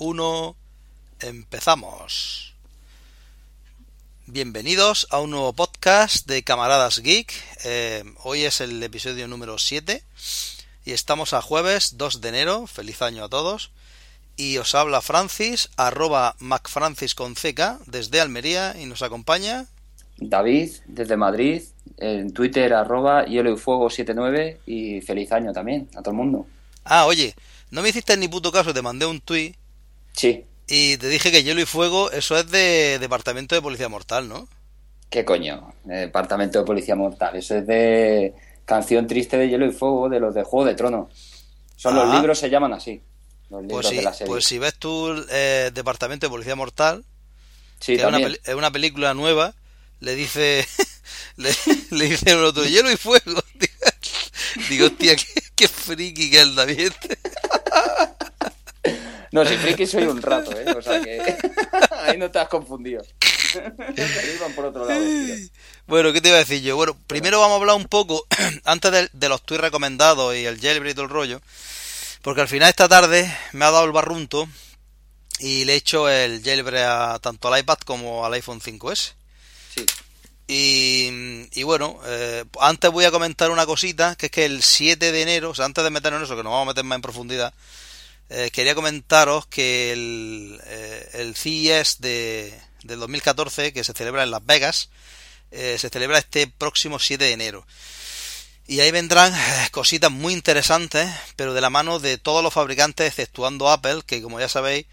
Uno, empezamos. Bienvenidos a un nuevo podcast de Camaradas Geek. Eh, hoy es el episodio número 7 y estamos a jueves 2 de enero. Feliz año a todos. Y os habla Francis, arroba macfrancis con CK desde Almería y nos acompaña David, desde Madrid, en Twitter, arroba hielo79 y feliz año también a todo el mundo. Ah, oye, no me hiciste ni puto caso, te mandé un tweet. Sí. Y te dije que hielo y fuego, eso es de Departamento de Policía Mortal, ¿no? ¿Qué coño? Departamento de Policía Mortal, eso es de canción triste de hielo y fuego, de los de Juego de Tronos. Son los Ah. libros se llaman así. Los libros Pues, sí, de la serie. pues si ves tú eh, Departamento de Policía Mortal, sí, que es una, es película nueva, le dice le, le dice el otro hielo y fuego. Digo, hostia, qué, qué friki que es el David. No, si friki soy un rato, ¿eh? O sea que ahí no te has confundido. Iban por otro lado. tío. Bueno, ¿qué te iba a decir yo? Bueno, primero vamos a hablar un poco, antes de, de los tweets recomendados y el jailbreak y todo el rollo, porque al final esta tarde me ha dado el barrunto y le he hecho el jailbreak a tanto al iPad como al iPhone 5S. Sí. Y, y bueno, eh, antes voy a comentar una cosita, que es que el 7 de enero, o sea, antes de meternos en eso, que nos vamos a meter más en profundidad, eh, quería comentaros que el, eh, CES de, del 2014, que se celebra en Las Vegas, eh, se celebra este próximo 7 de enero. Y ahí vendrán eh, cositas muy interesantes, pero de la mano de todos los fabricantes, exceptuando Apple, que como ya sabéis,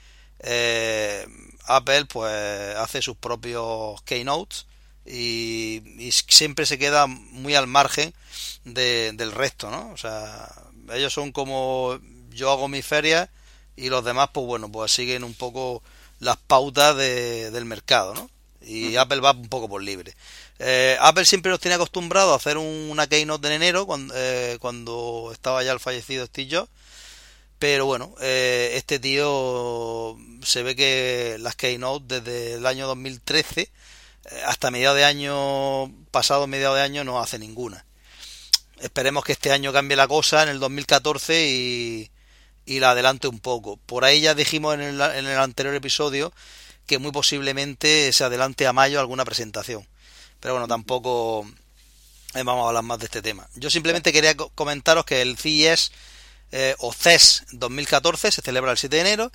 Apple pues hace sus propios keynotes y, siempre se queda muy al margen de- del resto, ¿no? O sea, ellos son como yo hago mis ferias y los demás, pues bueno, pues siguen un poco las pautas de- del mercado, ¿no? Y Apple va un poco por libre. Eh, Apple siempre nos tiene acostumbrado a hacer un- una keynote en enero, cuando, eh, cuando estaba ya el fallecido Steve Jobs. Pero bueno, eh, este tío se ve que las keynote desde el año 2013 eh, hasta mediados de año, pasado mediados de año, no hace ninguna. Esperemos que este año cambie la cosa en el 2014 y, y la adelante un poco. Por ahí ya dijimos en el, en el anterior episodio que muy posiblemente se adelante a mayo alguna presentación. Pero bueno, tampoco eh, vamos a hablar más de este tema. Yo simplemente quería co- comentaros que el CES eh, o CES 2014 se celebra el 7 de enero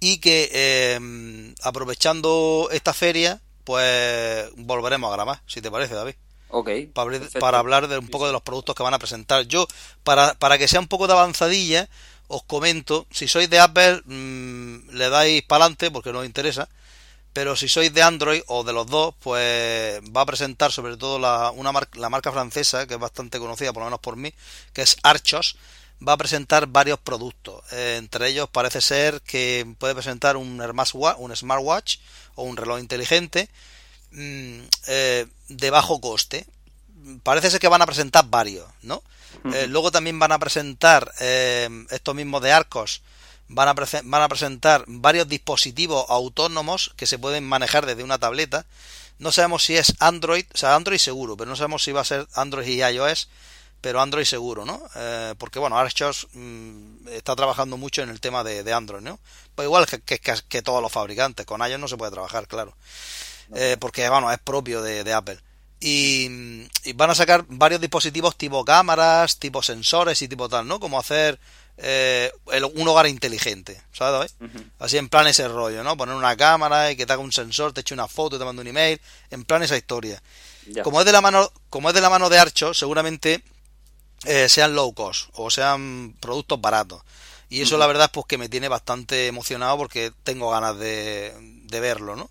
y que eh, aprovechando esta feria pues volveremos a grabar, si te parece David Ok. para, para hablar de un poco de los productos que van a presentar. Yo, para, para que sea un poco de avanzadilla, os comento, si sois de Apple, mm, le dais para adelante porque no os interesa, pero si sois de Android o de los dos, pues va a presentar sobre todo la, una mar- la marca francesa, que es bastante conocida, por lo menos por mí, que es Archos, va a presentar varios productos. Eh, entre ellos parece ser que puede presentar un, un smartwatch o un reloj inteligente mm, eh, de bajo coste. Parece ser que van a presentar varios, ¿no? Eh, luego también van a presentar eh, estos mismos de Arcos. Van a, van a presentar varios dispositivos autónomos que se pueden manejar desde una tableta. No sabemos si es Android, o sea, Android seguro, pero no sabemos si va a ser Android y iOS, pero Android seguro, ¿no? Eh, porque bueno, Archos mm, está trabajando mucho en el tema de, de Android, ¿no? Pues igual que, que- que- que todos los fabricantes, con iOS no se puede trabajar, claro. Eh, porque bueno, es propio de, de Apple. Y, y van a sacar varios dispositivos tipo cámaras, tipo sensores y tipo tal, ¿no? Como hacer eh, el- un hogar inteligente, ¿sabes? Así en plan ese rollo, ¿no? Poner una cámara y que te haga un sensor, te eche una foto, te mande un email, en plan esa historia. Como es de la mano, como es de la mano de Archo, seguramente eh, sean low cost o sean productos baratos. Y eso la verdad es pues que me tiene bastante emocionado porque tengo ganas de, de verlo, ¿no?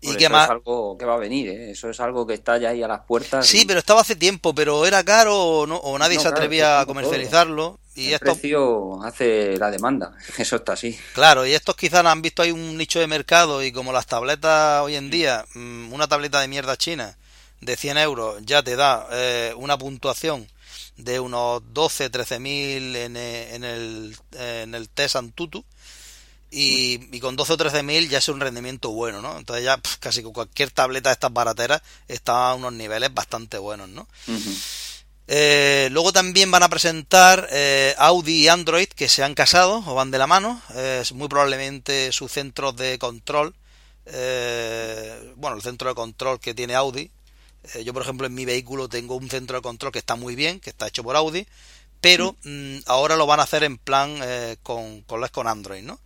Y Pues que eso más... es algo que va a venir, ¿eh? Eso es algo que está ya ahí a las puertas. Sí, y pero estaba hace tiempo, pero era caro o, no, o nadie No, se atrevía es a comercializarlo. Y el esto, precio hace la demanda. Eso está así. claro, y estos quizás han visto ahí un nicho de mercado y como las tabletas hoy en día, mm, una tableta de mierda china de 100 euros ya te da eh, una puntuación de unos 12, 13 mil en, eh, en el, en el test Antutu. Y, y con 12 o 13 mil ya es un rendimiento bueno, ¿no? Entonces ya casi con cualquier tableta de estas barateras está a unos niveles bastante buenos, ¿no? Eh, luego también van a presentar eh, Audi y Android que se han casado o van de la mano. Eh, es muy probablemente su centro de control. eh, bueno, el centro de control que tiene Audi. Eh, yo, por ejemplo, en mi vehículo tengo un centro de control que está muy bien, que está hecho por Audi. Pero mm, ahora lo van a hacer en plan eh, con, con, con Android, ¿no?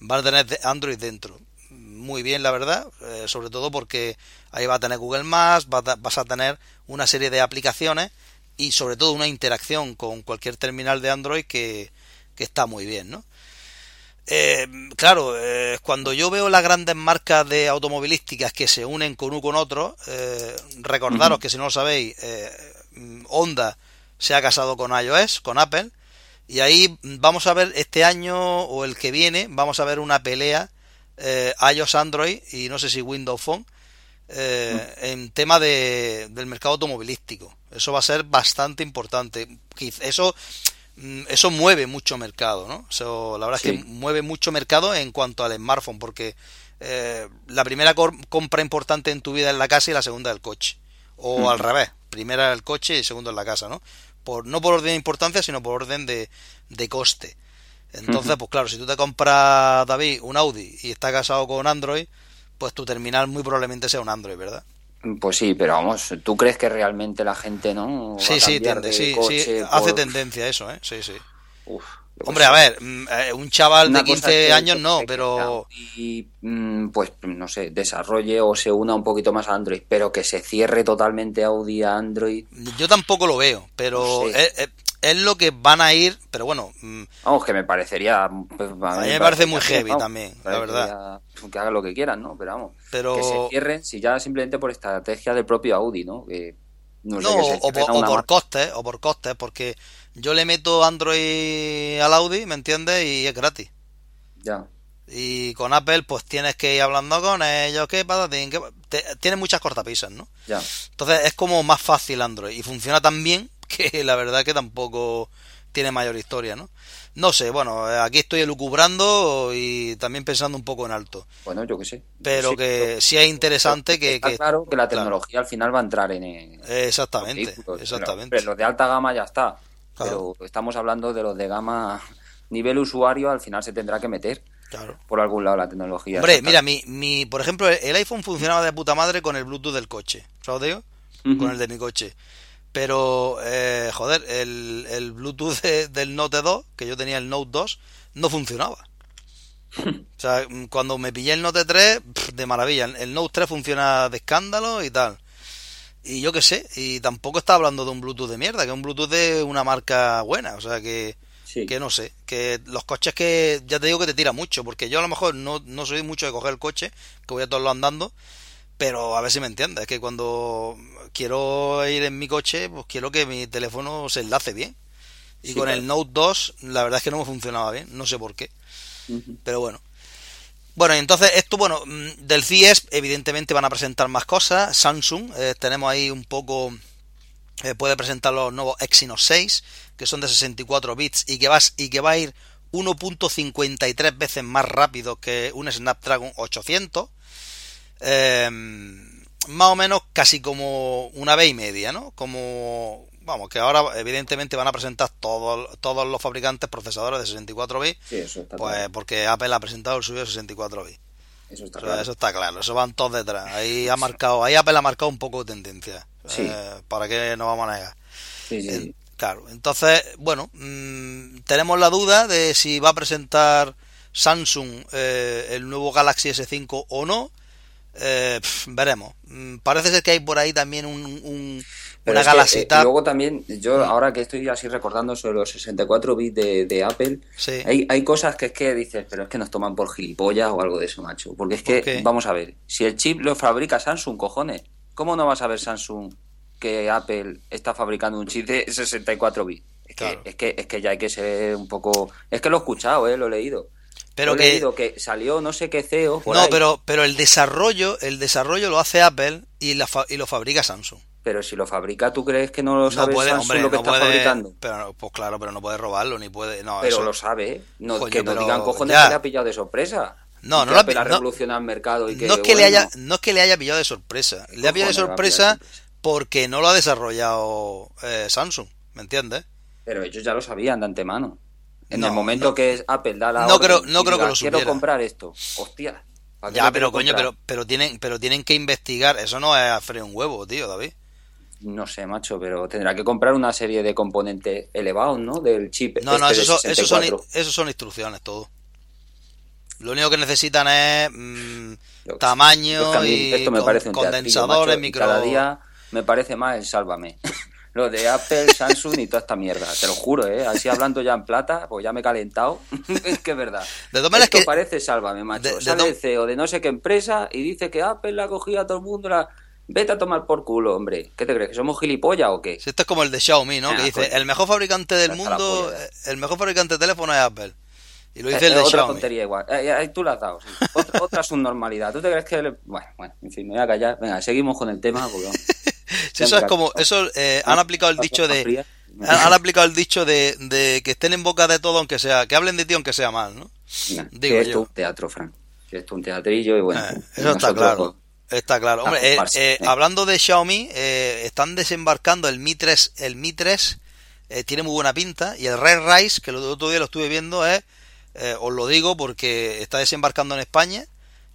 Van a tener Android dentro. Muy bien, la verdad. eh, sobre todo porque ahí va a tener Google Maps, va a- vas a tener una serie de aplicaciones y sobre todo una interacción con cualquier terminal de Android que, que está muy bien, ¿no? Eh, claro, eh, cuando yo veo las grandes marcas de automovilísticas que se unen con uno con otro, eh, recordaros que si no lo sabéis, Honda se ha casado con iOS, con Apple, y ahí vamos a ver este año o el que viene, vamos a ver una pelea eh, iOS Android y no sé si Windows Phone eh, en tema de, del mercado automovilístico. Eso va a ser bastante importante. Eso, mm, eso mueve mucho mercado, ¿no? Eso, la verdad es que mueve mucho mercado en cuanto al smartphone, porque eh, la primera compra importante en tu vida es la casa y la segunda el coche. O Ujú. al revés, primera el coche y segundo es la casa, ¿no? Por, no por orden de importancia, sino por orden de, de coste. Entonces, pues claro, si tú te compras, David, un Audi y estás casado con Android, pues tu terminal muy probablemente sea un Android, ¿verdad? Pues sí, pero vamos, ¿tú crees que realmente la gente no va Sí, a sí, sí, sí, hace por- tendencia eso, ¿eh? Sí, sí. Uf, Hombre, a ver, mm, eh, un chaval de cosa 15 es que- años no, pero... Y pues no sé, desarrolle o se una un poquito más a Android, pero que se cierre totalmente Audi a Android. Yo tampoco lo veo, pero No sé. es, es- es lo que van a ir, pero bueno, mm, Vamos, que me parecería. pues, A mí me parece muy bien, heavy vamos, también, la verdad. Que hagan lo que quieran, ¿no? Pero vamos, Pero- que se cierren, si ya simplemente por estrategia del propio Audi, ¿no? Que, no, sé, que se o, por, o por costes, o por costes, porque yo le meto Android al Audi, ¿me entiendes? Y es gratis. Ya. Y con Apple, pues tienes que ir hablando con ellos, qué patatín, qué pa- te- Tiene muchas cortapisas, ¿no? Ya. Entonces es como más fácil Android y funciona tan bien que la verdad que tampoco tiene mayor historia, ¿no? No sé, bueno, eh, aquí estoy elucubrando y también pensando un poco en alto. Bueno, yo qué sé. Pero Sí, que pero- sí es interesante que... Está que- claro que la claro. tecnología al final va a entrar en. en Exactamente, exactamente. Pero, los de alta gama ya está. Claro. Pero estamos hablando de los de gama nivel usuario, al final se tendrá que meter Claro. por algún lado la tecnología. Hombre, mira, mi, mi, por ejemplo, el iPhone funcionaba de puta madre con el Bluetooth del coche, ¿sabes digo? Ujú. Con el de mi coche. Pero, eh, joder, el, el Bluetooth de- del Note 2, que yo tenía el Note 2, no funcionaba. O sea, cuando me pillé el Note 3, pff, de maravilla. El Note 3 funciona de escándalo y tal. Y yo qué sé, y tampoco está hablando de un Bluetooth de mierda, que es un Bluetooth de una marca buena. O sea, que, Sí. que no sé, que los coches que ya te digo que te tira mucho, porque yo a lo mejor no, no soy mucho de coger el coche, que voy a todos los andando, pero a ver si me entiendes, es que cuando quiero ir en mi coche, pues quiero que mi teléfono se enlace bien. Y Sí, con claro. el Note 2, la verdad es que no me funcionaba bien, no sé por qué, pero bueno. Bueno, entonces esto, bueno, mm, del CES evidentemente van a presentar más cosas. Samsung, eh, tenemos ahí un poco, eh, puede presentar los nuevos Exynos 6, que son de 64 bits y que, y que va a ir 1.53 veces más rápido que un Snapdragon 800. Eh, más o menos casi como una vez y media, ¿no? Como, vamos, que ahora evidentemente van a presentar todos, todos los fabricantes procesadores de 64 bits, Sí, eso está pues claro. porque Apple ha presentado el suyo de 64 bits. Eso está O sea, claro. Eso está claro, eso van todos detrás. Ahí ha marcado, ahí Apple ha marcado un poco de tendencia. Sí. Eh, ¿Para qué nos vamos a negar? Sí, sí, claro, entonces, bueno, mm, tenemos la duda de si va a presentar Samsung eh, el nuevo Galaxy S5 o no. Eh, veremos. Mm, parece ser que hay por ahí también un, un, una Tab. Y luego también, yo ahora que estoy así recordando sobre los 64 bits de, de Apple, Sí. hay, hay cosas que es que dices, pero es que nos toman por gilipollas o algo de eso, macho. Porque es que, vamos a ver, si el chip lo fabrica Samsung, cojones, ¿cómo no vas a ver Samsung que Apple está fabricando un chip de 64 bits? Es, Claro. que, es, que, es que ya hay que ser un poco... Es que lo he escuchado, ¿eh? lo he leído. Pero Lo he que leído que salió no sé qué CEO. por no, ahí. pero pero el desarrollo, el desarrollo lo hace Apple y la fa- y lo fabrica Samsung. Pero si lo fabrica, ¿tú crees que no lo No sabe puede, Samsung hombre, lo que no está puede, fabricando? pero pues claro, pero no puede robarlo ni puede, no, Pero eso- lo sabe, no, Coño, que no pero digan cojones ya. que le ha pillado de sorpresa. No, no que ha no- revolucionado el mercado y que, no es que le bueno, haya no es que le haya pillado de sorpresa, le ha pillado de le sorpresa porque no lo ha desarrollado eh, Samsung, ¿me entiendes? Pero ellos ya lo sabían de antemano. En No, el momento no. que es Apple da la No orden creo- no creo que lo Quiero supiera. comprar esto. Hostia. ¿para qué Ya, pero quiero coño, comprar? pero pero tienen pero tienen que investigar, eso no es a freír un huevo, tío, David. No sé, macho, pero tendrá que comprar una serie de componentes elevados, ¿no? Del chip. No, no, este eso de son, eso son, 64. eso son instrucciones todo. Lo único que necesitan es mm, tamaño Es que y esto me con- parece un condensadores, macho, y micro. Cada día me parece más el Sálvame. Lo de Apple, Samsung y toda esta mierda. Te lo juro, ¿eh? Así hablando ya en plata, pues ya me he calentado. es que es verdad. De todas maneras que- parece Sálvame, macho. de- de Sale el CEO de no sé qué empresa y dice que Apple la ha cogido a todo el mundo. La... Vete a tomar por culo, hombre. ¿Qué te crees? ¿Que somos gilipollas o qué? Si esto es como el de Xiaomi, ¿no? Ah, que dice, coño. el mejor fabricante del mundo, eh, el mejor fabricante de teléfono es Apple. Y lo Eh, dice el eh, de otra Xiaomi. tontería igual. Eh, eh, tú la has dado, sí. Otra, otra subnormalidad. ¿Tú te crees que.? le- Bueno, bueno, en fin, me voy a callar. Venga, seguimos con el tema. Porque... Si eso es como, eso han aplicado el dicho de, han, aplicado el dicho de, de que estén en boca de todo aunque sea, que hablen de ti aunque sea mal, ¿no? Nah, Digo que esto yo. es un teatro, Frank. Que esto es un teatrillo y bueno. Eso está claro. pues, Está claro. Hombre, eh, eh, hablando de Xiaomi, eh, están desembarcando el Mi 3, el Mi 3 eh, tiene muy buena pinta y el Red Rise, que el otro día lo estuve viendo, es, eh, os lo digo porque está desembarcando en España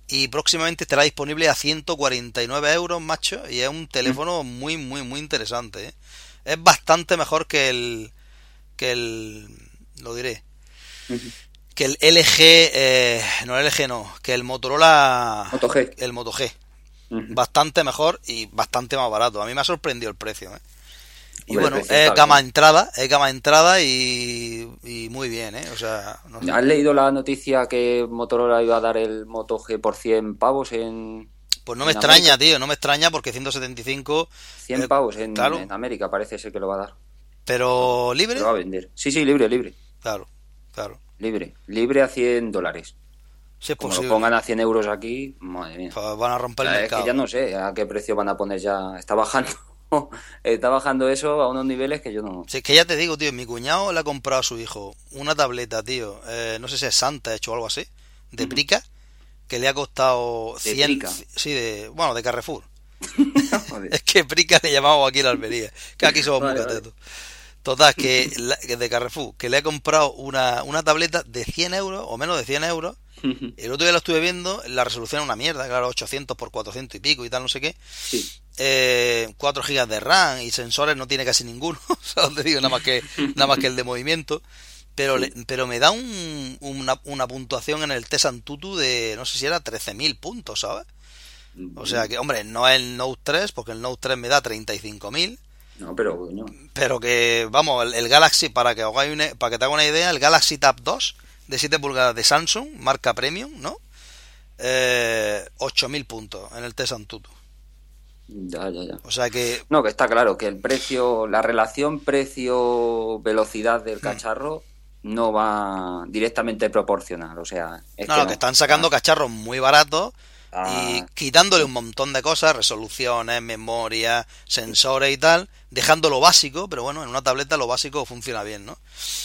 y próximamente estará disponible a 149 euros, macho, y es un teléfono muy, muy, muy interesante. ¿eh? Es bastante mejor que el, que el, lo diré, que el LG, eh, no el LG no, que el Motorola, Moto G. el Moto G Bastante mejor y bastante más barato. A mí me ha sorprendido el precio. ¿eh? Y Hombre, bueno, es gama bien. entrada, es gama entrada y, y muy bien, ¿eh? O sea, no sé. ¿Has leído la noticia que Motorola iba a dar el Moto G por 100 pavos en. pues no me extraña, tío, no me extraña porque 175, 100 eh, pavos en, claro. en América, parece ser que lo va a dar. pero libre, Lo va a vender. Sí, sí, libre, libre. claro, claro. Libre. Libre a 100 dólares. Si es Como posible, lo pongan a 100 euros aquí, madre mía. pues van a romper el es mercado. que ya no sé a qué precio van a poner ya. Está bajando. Está bajando eso a unos niveles que yo no. Si es que ya te digo, tío, mi cuñado le ha comprado a su hijo una tableta, tío, eh, no sé si es Santa hecho o algo así, de Ujú. Prica, que le ha costado ¿De 100, Prica? sí, de, bueno, de Carrefour. Es que Prica le llamamos aquí en la Almería. Que aquí somos Vale, muy vale. Total, que, la- que de Carrefour, que le he comprado una, una tableta de 100 euros o menos de 100 euros. El otro día lo estuve viendo, la resolución es una mierda, claro, 800 por 400 y pico y tal, no sé qué. Sí. Eh, 4 gigas de RAM y sensores no tiene casi ninguno. o sea, digo, nada más que, nada más que el de movimiento. Pero, le- pero me da un- una, una puntuación en el test Antutu de, no sé si era 13.000 puntos, ¿sabes? O sea que, hombre, no es el Note 3, porque el Note 3 me da 35.000. No, pero coño. Pero que, vamos, el, el Galaxy, para que, hagáis una- para que te haga una idea, el Galaxy Tab 2 de 7 pulgadas de Samsung, marca Premium, ¿no? Eh, 8.000 puntos en el test Antutu. Ya, ya, ya. O sea que, No, que está claro que el precio, la relación precio-velocidad Hmm. del cacharro no va directamente proporcional. O sea, es no, que no, que están sacando cacharros muy baratos Ah, y quitándole un montón de cosas, resoluciones, memoria, sensores y tal, dejando lo básico, pero bueno, en una tableta lo básico funciona bien, ¿no?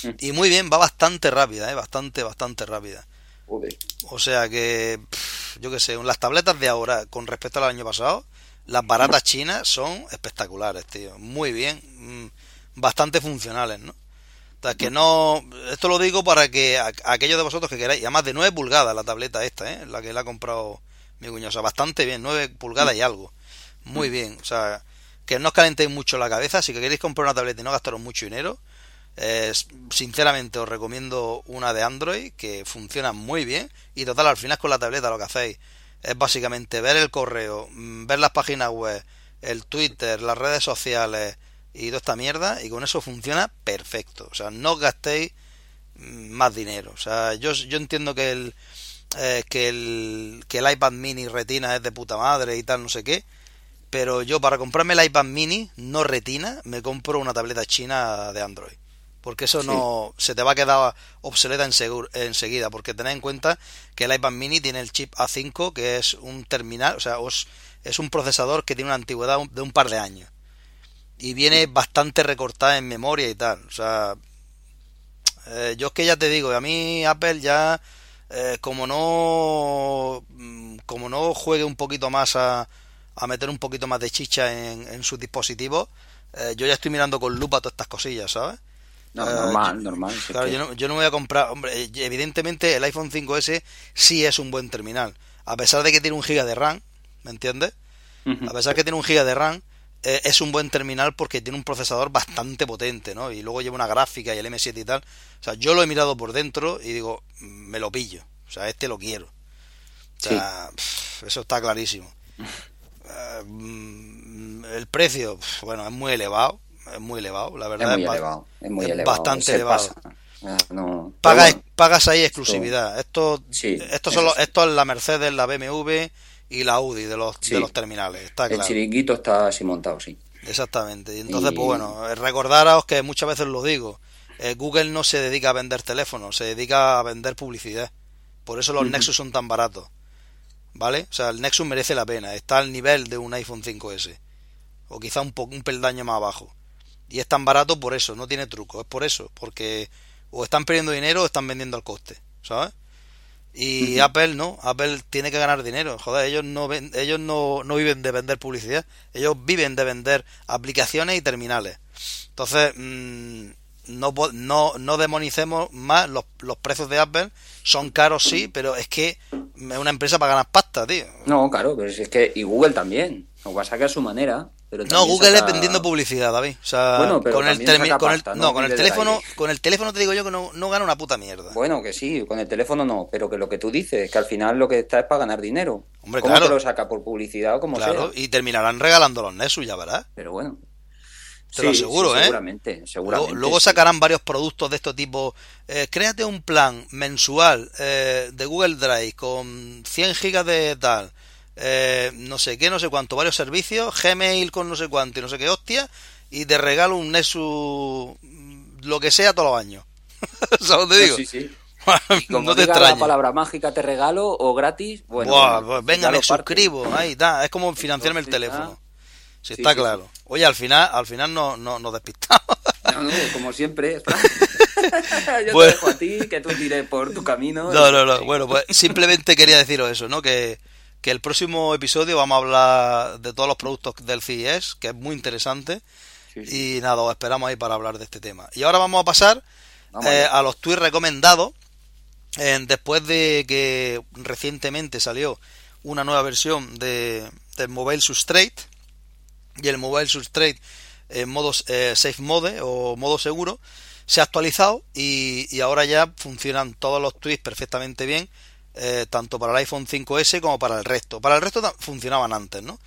Mm. Y muy bien, va bastante rápida, ¿eh? Bastante, bastante rápida. joder. O sea que, pff, yo qué sé, las tabletas de ahora con respecto al año pasado, las baratas chinas son espectaculares, tío. Muy bien, mm, bastante funcionales, ¿no? O sea, que no, esto lo digo para que a- aquellos de vosotros que queráis, y además de 9 pulgadas la tableta esta, ¿eh? La que la ha comprado mi cuñado, o sea, bastante bien, 9 pulgadas y algo. Muy bien, o sea, que no os calentéis mucho la cabeza, si que queréis comprar una tableta y no gastaros mucho dinero, eh, sinceramente os recomiendo una de Android que funciona muy bien y total al final con la tableta lo que hacéis es básicamente ver el correo, mm, ver las páginas web, el Twitter, las redes sociales y toda esta mierda y con eso funciona perfecto. O sea, no gastéis mm, más dinero. O sea, yo, yo entiendo que el, eh, que, el, que el iPad mini retina es de puta madre y tal, no sé qué. Pero yo para comprarme el iPad mini no retina, me compro una tableta china de Android porque eso no se te va a quedar obsoleta enseguida, porque tened en cuenta que el iPad mini tiene el chip A5, que es un terminal, o sea, es un procesador que tiene una antigüedad de un par de años. Y viene bastante recortada en memoria y tal. O sea, eh, yo es que ya te digo, a mí Apple ya, eh, como no como no juegue un poquito más a, a meter un poquito más de chicha en, en sus dispositivos, eh, yo ya estoy mirando con lupa todas estas cosillas, ¿sabes? No, ah, normal, normal. Claro, yo, no, yo no voy a comprar. Hombre, eh, evidentemente el iPhone 5S sí es un buen terminal. A pesar de que tiene un giga de RAM, ¿me entiendes? A pesar de que tiene un giga de RAM, eh, es un buen terminal porque tiene un procesador bastante potente, ¿no? Y luego lleva una gráfica y el M7 y tal. O sea, yo lo he mirado por dentro y digo, me lo pillo. O sea, este lo quiero. O sea, eso está clarísimo. Eh, mm, el precio, bueno, es muy elevado es muy elevado, la verdad. Es muy elevado, es muy elevado. Bastante elevado. pagas, pagas ahí exclusividad. Esto, esto, son esto es la Mercedes, la BMW y la Audi de los, de los terminales. Está El chiringuito está así montado, sí. Exactamente. Y entonces, pues bueno, recordaros que muchas veces lo digo. Eh, Google no se dedica a vender teléfonos, se dedica a vender publicidad. Por eso los Nexus son tan baratos. ¿Vale? O sea, el Nexus merece la pena. Está al nivel de un iPhone 5S. O quizá un, un peldaño más abajo. Y es tan barato por eso, no tiene truco, es por eso, porque o están perdiendo dinero o están vendiendo al coste, ¿sabes? Y Apple no, Apple tiene que ganar dinero, joder, ellos no ellos no, no viven de vender publicidad, ellos viven de vender aplicaciones y terminales. Entonces, mm, no, no, no demonicemos más los, los precios de Apple, son caros sí, pero es que es una empresa para ganar pasta, tío. No, claro, pero es que y Google también, lo va a sacar a su manera no, Google es vendiendo publicidad, David. O sea, con el, no, con el teléfono, con el teléfono te digo yo que no, no gana una puta mierda. Bueno, que sí, con el teléfono no, pero que lo que tú dices, es que al final lo que está es para ganar dinero. Hombre, ¿Cómo te lo saca por publicidad o como claro, y terminarán regalando los Nexus, ya verás. Pero bueno. Te lo aseguro, ¿eh? Seguramente, seguramente. Luego, sacarán varios productos de este tipo. Eh, créate un plan mensual eh, de Google Drive con 100 gigas de tal eh, no sé qué, no sé cuánto, varios servicios, Gmail con no sé cuánto y no sé qué hostia, y te regalo un Nexus, lo que sea, todos los años. ¿Sabes te digo? Sí, sí. no te extrañes. la palabra mágica te regalo o gratis, bueno. pues venga, me suscribo, ahí está, es como financiarme el teléfono. Sí, está claro. Oye, al final, al final no, no, nos despistamos. No, no, como siempre. Yo te dejo a ti, que tú tires por tu camino. No, no, no. Bueno, pues simplemente quería deciros eso, ¿no? Que, que el próximo episodio vamos a hablar de todos los productos del CES, que es muy interesante. Y nada, os esperamos ahí para hablar de este tema. Y ahora vamos a pasar eh, a los tweets recomendados. después de que recientemente salió una nueva versión de, del Mobile Substrate y el Mobile Substrate en modo eh, Safe Mode o modo seguro se ha actualizado y, y ahora ya funcionan todos los tweets perfectamente bien eh, tanto para el iPhone 5S como para el resto. Para el resto funcionaban antes, ¿no?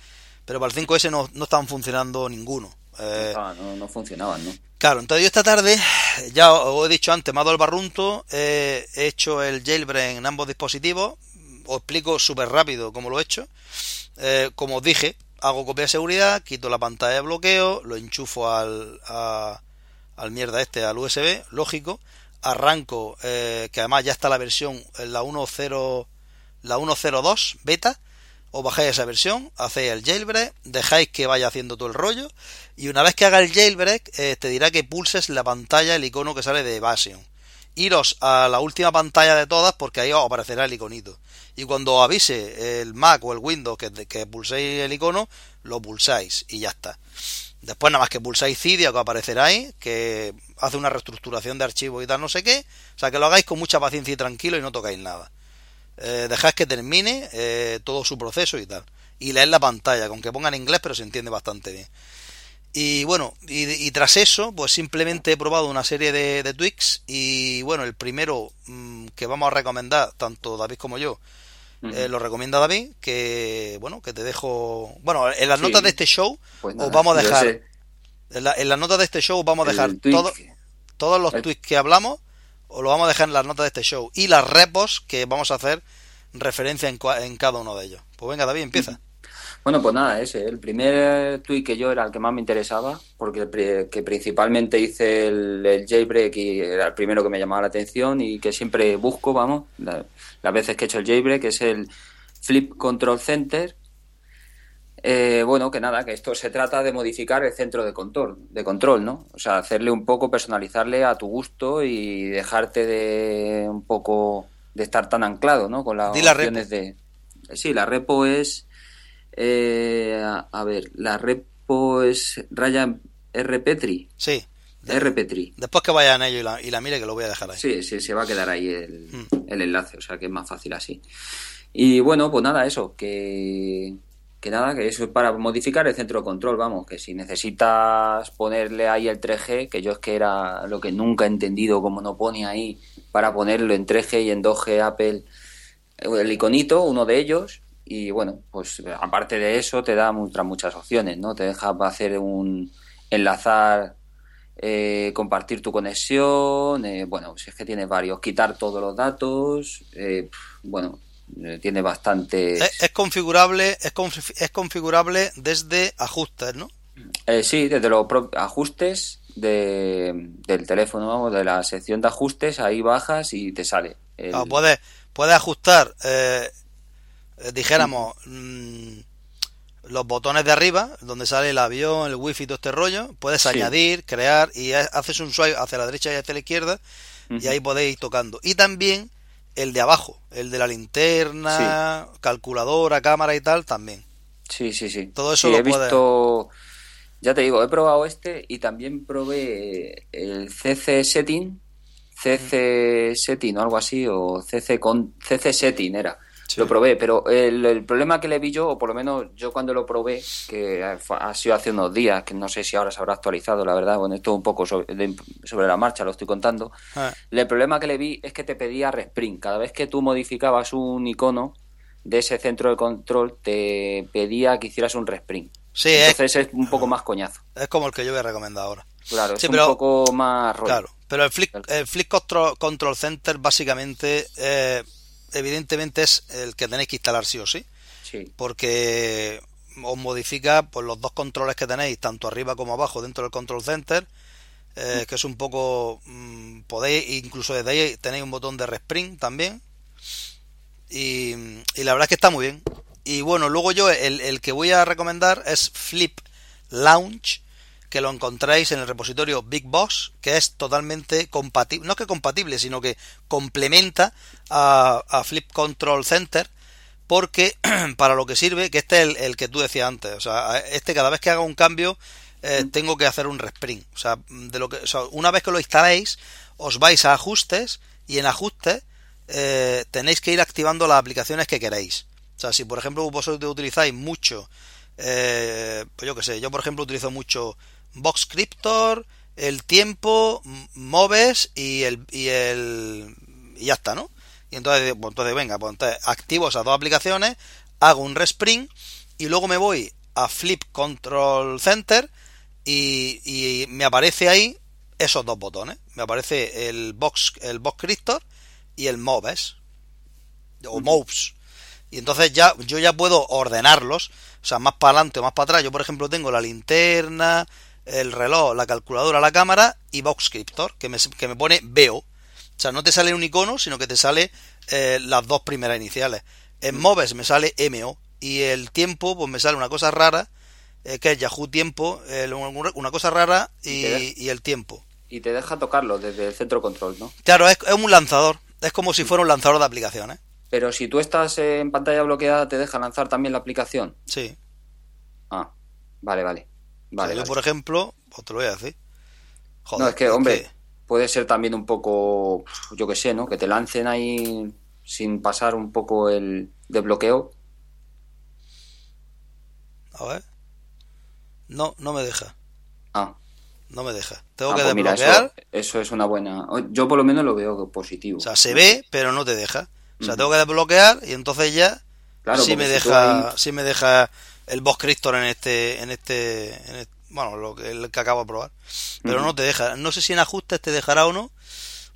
Pero para el 5S no, no estaban funcionando ninguno. Eh, no, no, funcionaban, ¿no? Claro, entonces yo esta tarde, ya os he dicho antes, me ha dado el barrunto, he hecho el jailbreak en ambos dispositivos, os explico súper rápido cómo lo he hecho. Eh, como os dije, hago copia de seguridad, quito la pantalla de bloqueo, lo enchufo al, al mierda este, al USB, lógico, arranco, eh, que además ya está la versión, eh, la 1.0, la 1.02 beta, os bajáis esa versión, hacéis el jailbreak, dejáis que vaya haciendo todo el rollo, y una vez que haga el jailbreak, eh, te dirá que pulses la pantalla, el icono que sale de Evasion. Iros a la última pantalla de todas porque ahí os aparecerá el iconito. Y cuando os avise el Mac o el Windows que, que pulséis el icono, lo pulsáis y ya está. Después nada más que pulsáis Cydia que aparecerá ahí, que hace una reestructuración de archivos y tal, no sé qué. O sea, que lo hagáis con mucha paciencia y tranquilo y no tocáis nada. Eh, dejáis que termine eh, todo su proceso y tal. Y leer la pantalla, con que ponga en inglés, pero se entiende bastante bien. Y bueno, y, tras eso, pues simplemente he probado una serie de, tweaks. Y bueno, el primero mm, que vamos a recomendar, tanto David como yo, eh, lo recomienda David, que bueno, que te dejo, bueno, en las Sí. notas de este show Pues os vamos a dejar, en, la- en las notas de este show vamos a dejar todo- todos los el- tweets que hablamos, os lo vamos a dejar en las notas de este show y las repos que vamos a hacer referencia en, en cada uno de ellos. Pues venga, David, empieza. Bueno, pues nada, ese. El primer tweet que yo era el que más me interesaba, porque el que principalmente hice el, el jailbreak y era el primero que me llamaba la atención y que siempre busco, vamos, la- las veces que he hecho el jailbreak, es el Flip Control Center. Eh, bueno, que nada, que esto se trata de modificar el centro de control, de control, ¿no? O sea, hacerle un poco, personalizarle a tu gusto y dejarte de un poco de estar tan anclado, ¿no? Con las la repo. opciones de... Sí, la repo es... eh, a, a ver, la repo es Ryan R. Petri. Sí. R. Petri. Después que vayan ellos y la, y la mire, que lo voy a dejar ahí. Sí, sí, se va a quedar ahí el, Mm. el enlace, o sea que es más fácil así. Y bueno, pues nada, eso, que, que nada, que eso es para modificar el centro de control, vamos, que si necesitas ponerle ahí el 3G, que yo es que era lo que nunca he entendido, cómo no pone ahí para ponerlo en 3G y en 2G Apple, el iconito, uno de ellos, y bueno, pues aparte de eso te da muchas, muchas opciones, ¿no? Te deja hacer un enlazar eh, compartir tu conexión, eh, bueno, si es que tiene varios, quitar todos los datos, eh, bueno, eh, tiene bastantes... Es, es configurable, es, confi- es configurable desde ajustes, ¿no? Eh, sí, desde los ajustes de, del teléfono, vamos, de la sección de ajustes, ahí bajas y te sale. el- Ah, puedes, puedes ajustar, eh, dijéramos, mm, los botones de arriba, donde sale el avión, el wifi y todo este rollo. Puedes Sí. añadir, crear y ha- haces un swipe hacia la derecha y hacia la izquierda y ahí podéis ir tocando. Y también el de abajo, el de la linterna, calculadora, cámara y tal, también. Sí, sí, sí. Todo eso Sí, lo he puedes- visto, ya te digo, he probado este y también probé el CC Setting, CC Setting o algo así, o CC, con, CC Setting era. Sí. Lo probé, pero el, el problema que le vi yo, o por lo menos yo cuando lo probé, que ha sido hace unos días, que no sé si ahora se habrá actualizado, la verdad, bueno, esto un poco sobre, de- sobre la marcha, lo estoy contando. Ah, El problema que le vi es que te pedía respring. Cada vez que tú modificabas un icono de ese centro de control, te pedía que hicieras un respring. Sí, es, Entonces es un poco más coñazo. es como el que yo voy a recomendar ahora. Claro, es un poco más rollo. Claro, pero el Flip, el Control, Control Center básicamente, eh, evidentemente es el que tenéis que instalar sí o sí, Sí, porque os modifica pues, los dos controles que tenéis, tanto arriba como abajo dentro del Control Center, eh, que es un poco, mm, podéis, incluso desde ahí tenéis un botón de respring también, y, y la verdad es que está muy bien. Y bueno, luego yo el, el que voy a recomendar es Flip Launch, que lo encontráis en el repositorio Big Boss, que es totalmente compatible, no es que compatible, sino que complementa a, a Flip Control Center, porque para lo que sirve, que este es el, el que tú decías antes, o sea, este cada vez que haga un cambio eh, tengo que hacer un respring, o sea, de lo que, o sea, una vez que lo instaléis, os vais a ajustes y en ajustes eh, tenéis que ir activando las aplicaciones que queréis. O sea, si por ejemplo vosotros utilizáis mucho, eh, pues yo que sé, yo por ejemplo utilizo mucho Boxcryptor, el tiempo, Moves y el y el y ya está, ¿no? Y entonces, pues, entonces venga, pues entonces activo esas dos aplicaciones, hago un respring y luego me voy a Flip Control Center y, y me aparece ahí esos dos botones. Me aparece el Box el Boxcryptor y el Moves o Moves. Y entonces ya yo ya puedo ordenarlos, o sea, más para adelante o más para atrás. Yo, por ejemplo, tengo la linterna, el reloj, la calculadora, la cámara y Boxcryptor, que me, que me pone veo. O sea, no te sale un icono, sino que te sale eh, las dos primeras iniciales. En Moves me sale MO y el tiempo, pues me sale una cosa rara, eh, que es Yahoo Tiempo, el- una cosa rara ¿Y y, y el tiempo. y te deja tocarlo desde el centro control, ¿no? Claro, es, es un lanzador. Es como si fuera un lanzador de aplicaciones. Pero si tú estás en pantalla bloqueada, ¿te deja lanzar también la aplicación? Sí. Ah, vale, vale. O Vale, sea, yo, vale. por ejemplo, pues te lo voy a decir. Joder, No, es que, hombre, puede ser también un poco, yo que sé, ¿no? Que te lancen ahí sin pasar un poco el desbloqueo. A ver. No, no me deja. Ah, No me deja. Tengo ah, que pues mira, desbloquear. eso, eso es una buena... Yo por lo menos lo veo positivo. O sea, se ve, pero no te deja. O sea, tengo que desbloquear y entonces ya Claro, sí me si deja ahí- sí me deja el Boss Crystal en este en este, en este- bueno, lo que, el que acabo de probar. Pero no te deja, no sé si en ajustes te dejará o no,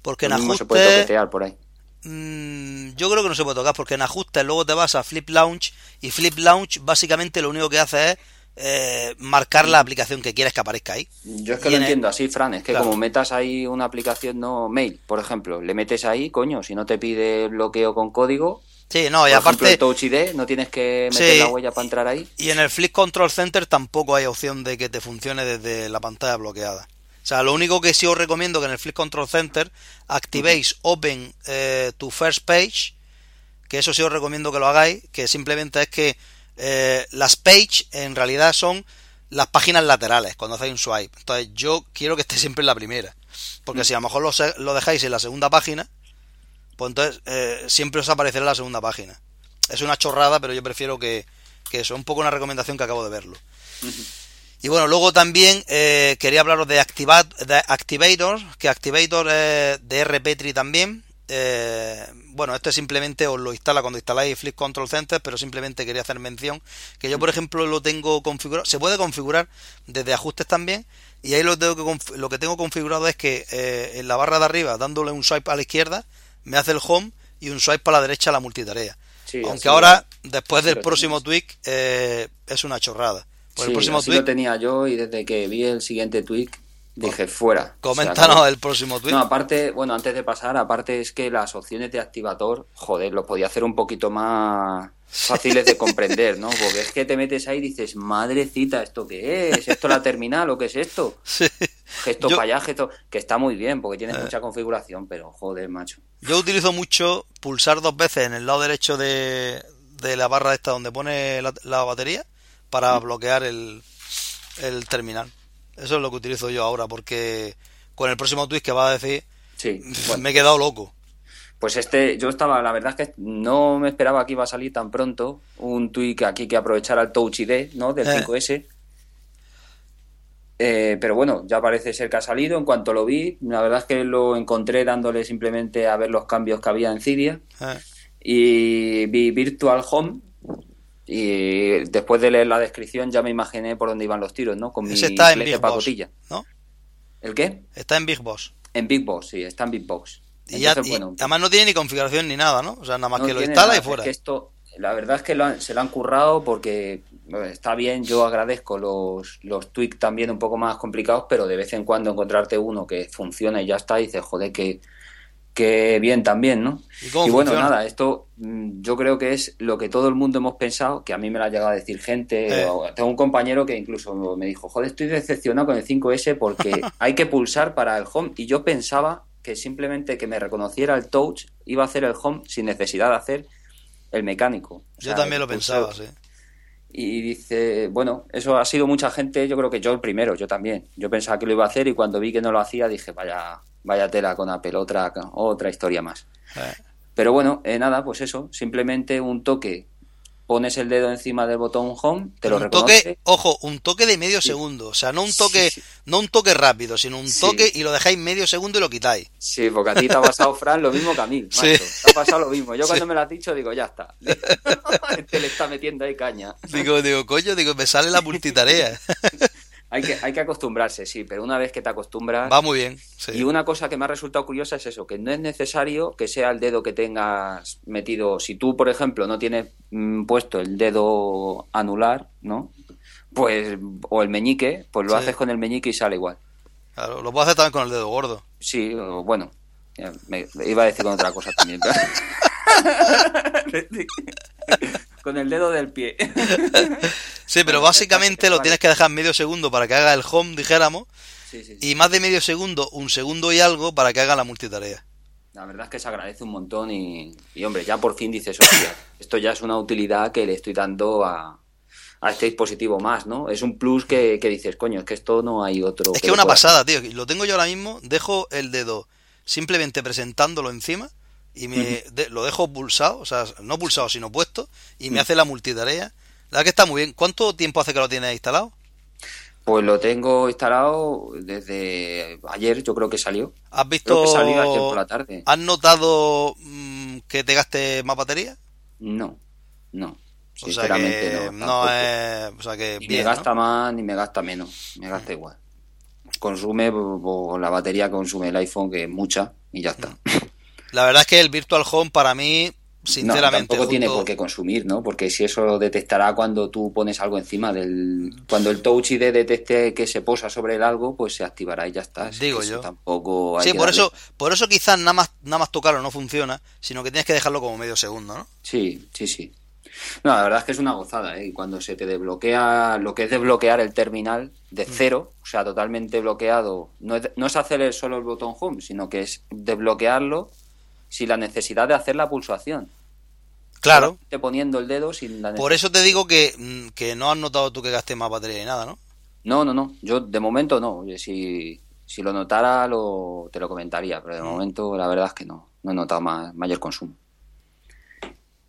porque en Lo mismo se puede ajustes toquetear por ahí. Mm, yo creo que no se puede tocar porque en ajustes luego te vas a Flip Launch y Flip Launch básicamente lo único que hace es eh, marcar la aplicación que quieres que aparezca ahí. Yo es que Y lo en entiendo así, Fran, es que Claro. como metas ahí una aplicación no mail, por ejemplo, le metes ahí, coño, si no te pide bloqueo con código, Sí, no, y por ejemplo, aparte el Touch ID, no tienes que meter Sí. la huella para entrar ahí. y en el Flip Control Center tampoco hay opción de que te funcione desde la pantalla bloqueada. O sea, lo único que sí os recomiendo que en el Flip Control Center activéis Open eh, to First Page, que eso sí os recomiendo que lo hagáis, que simplemente es que eh, las page en realidad son las páginas laterales cuando hacéis un swipe. Entonces yo quiero que esté siempre en la primera, porque si a lo mejor lo, lo dejáis en la segunda página, pues entonces eh, siempre os aparecerá la segunda página. Es una chorrada, pero yo prefiero que, que eso, es un poco una recomendación que acabo de verlo. Y bueno, luego también eh, quería hablaros de, de Activator, que Activator es de RPetri también. Eh, bueno, este simplemente os lo instala cuando instaláis Flip Control Center, pero simplemente quería hacer mención que yo, por ejemplo, lo tengo configurado. Se puede configurar desde ajustes también, y ahí lo, tengo que, lo que tengo configurado es que eh, en la barra de arriba, dándole un swipe a la izquierda, me hace el home y un swipe para la derecha la multitarea. Sí, Aunque ahora, después del próximo tweak, eh, es una chorrada. Por Sí, el próximo así tweak, lo tenía yo y desde que vi el siguiente tweet dije fuera. coméntanos O sea, el próximo tweak. No, aparte, bueno, antes de pasar, aparte es que las opciones de activator, joder, lo podía hacer un poquito más fáciles de comprender, ¿no? Porque es que te metes ahí y dices, madrecita, ¿esto qué es? ¿Esto la terminal o qué es esto? Sí. Gesto Yo- Eh. para allá, gesto... Que está muy bien, porque tienes mucha configuración, pero joder, macho. Yo utilizo mucho pulsar dos veces en el lado derecho de, de la barra esta donde pone la, la batería Mm. para bloquear el, el terminal. Eso es lo que utilizo yo ahora porque con el próximo tweet que va a decir Sí, bueno. me he quedado loco. Pues este, yo estaba, la verdad es que no me esperaba que iba a salir tan pronto un tweak aquí que aprovechara el Touch ID, ¿no? Del Eh. 5S. Eh, pero bueno, ya parece ser que ha salido. En cuanto lo vi, la verdad es que lo encontré dándole simplemente a ver los cambios que había en Cydia. Eh, Y vi Virtual Home. Y después de leer la descripción ya me imaginé por dónde iban los tiros, ¿no? Con mi está en Big Boss, pacotilla. ¿no? ¿El qué? Está en Big Boss. En Big Box, sí, está en Big Box. Y, ya, Entonces, y bueno, además no tiene ni configuración ni nada, ¿no? O sea, nada más No que lo instala nada, y fuera. es que esto, la verdad es que lo han- se lo han currado porque está bien, yo agradezco los, los tweaks también un poco más complicados, pero de vez en cuando encontrarte uno que funciona y ya está, y dices, joder, que, que bien también, ¿no? ¿Y bueno, funciona? nada, esto mm, yo creo que es lo que todo el mundo hemos pensado, que a mí me lo ha llegado a decir gente. Eh. o- tengo un compañero que incluso me dijo, joder, estoy decepcionado con el 5S porque hay que pulsar para el home. Y yo pensaba que simplemente que me reconociera el touch iba a hacer el home sin necesidad de hacer el mecánico. O Yo también lo pulsar. pensaba, sí. Y dice, bueno, eso ha sido mucha gente, yo creo que yo el primero, yo también. Yo pensaba que lo iba a hacer y cuando vi que no lo hacía dije, vaya, vaya tela con Apple, otra, otra historia más. Eh, Pero bueno, eh, nada, pues eso, simplemente un toque. Pones el dedo encima del botón home, te lo un reconoce. toque, ojo, un toque de medio Sí. segundo. O sea, no un toque, sí. no un toque rápido, sino un toque y lo dejáis medio segundo y lo quitáis. Sí, porque a ti te ha pasado, Fran, lo mismo que a mí. Macho. Te ha pasado lo mismo. Yo cuando me lo has dicho digo, ya está. Este le está metiendo ahí caña. Digo, digo, coño, digo, me sale la multitarea. Hay que, hay que acostumbrarse, sí, pero una vez que te acostumbras... Va muy bien. sí. Y una cosa que me ha resultado curiosa es eso, que no es necesario que sea el dedo que tengas metido. Si tú, por ejemplo, no tienes mm, puesto el dedo anular, ¿no? Pues, o el meñique, pues lo Sí. haces con el meñique y sale igual. Claro, lo puedo hacer también con el dedo gordo. Sí, o bueno, me, iba a decir con otra cosa también. con el dedo del pie. Sí, pero básicamente lo tienes que dejar medio segundo para que haga el home, dijéramos, Sí, sí, sí. y más de medio segundo, un segundo y algo para que haga la multitarea. La verdad es que se agradece un montón y, y, hombre, ya por fin dices, hostia, esto ya es una utilidad que le estoy dando a, a este dispositivo más, ¿no? Es un plus que, que dices, coño, es que esto no hay otro. Es que es una pasada, tío. Lo tengo yo ahora mismo, dejo el dedo simplemente presentándolo encima y me de- lo dejo pulsado, o sea, no pulsado, sino puesto, y me Mm. hace la multitarea. La verdad que está muy bien. ¿Cuánto tiempo hace que lo tienes instalado? Pues lo tengo instalado desde ayer, yo creo que salió. ¿Has Creo visto? que salió ayer por la tarde. ¿Has notado mm, que te gaste más batería? No, no. O sea que no, es. O sea que ni me gasta más ni me gasta menos. Me gasta igual. Consume, o la batería consume el iPhone, que es mucha, y ya está. La verdad es que el Virtual Home para mí sinceramente. No, tampoco tiene por qué consumir, ¿no? Porque si eso lo detectará cuando tú pones algo encima del. Cuando el Touch ID detecte que se posa sobre el algo, pues se activará y ya está. Digo yo. Tampoco. sí, por eso, por eso quizás nada más, nada más tocarlo no funciona, sino que tienes que dejarlo como medio segundo, ¿no? Sí, sí, sí. No, la verdad es que es una gozada, ¿eh? Y cuando se te desbloquea lo que es desbloquear el terminal de mm. cero, o sea, totalmente bloqueado, no es, no es hacer solo el botón home, sino que es desbloquearlo sin la necesidad de hacer la pulsación. Claro. Te poniendo el dedo sin la Por eso te digo que, mm, que no has notado tú que gastes más batería y nada, ¿no? No, no, no. Yo de momento no. Si, si lo notara lo, te lo comentaría, pero de mm. momento la verdad es que no. No he notado más, mayor consumo.